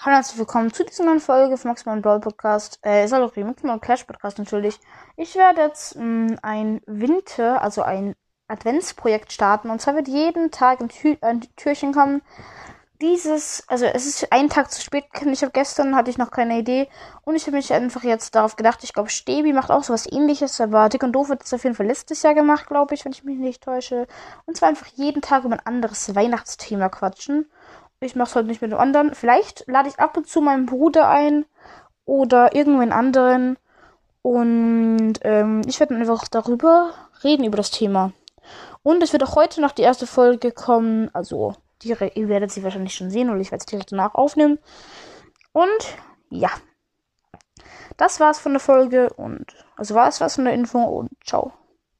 Hallo und herzlich willkommen zu dieser neuen Folge von Maximal Brawl Podcast. Äh, ist auch Maximal Clash Podcast natürlich. Ich werde jetzt mh, mm, ein Winter, also ein Adventsprojekt starten. Und zwar wird jeden Tag ein, Tür ein Türchen kommen. Dieses, also es ist einen Tag zu spät. Ich habe gestern hatte ich noch keine Idee und ich habe mich einfach jetzt darauf gedacht. Ich glaube, Stebi macht auch sowas Ähnliches, aber Dick und Doof wird es auf jeden Fall letztes Jahr gemacht, glaube ich, wenn ich mich nicht täusche. Und zwar einfach jeden Tag über ein anderes Weihnachtsthema quatschen. Ich mache es heute nicht mit dem anderen. Vielleicht lade ich ab und zu meinen Bruder ein oder irgendwen anderen. Und ähm, ich werde einfach darüber reden, über das Thema. Und es wird auch heute noch die erste Folge kommen. Also, die, ihr werdet sie wahrscheinlich schon sehen oder ich werde es direkt danach aufnehmen. Und ja. Das war's von der Folge und also war es was von der Info und ciao.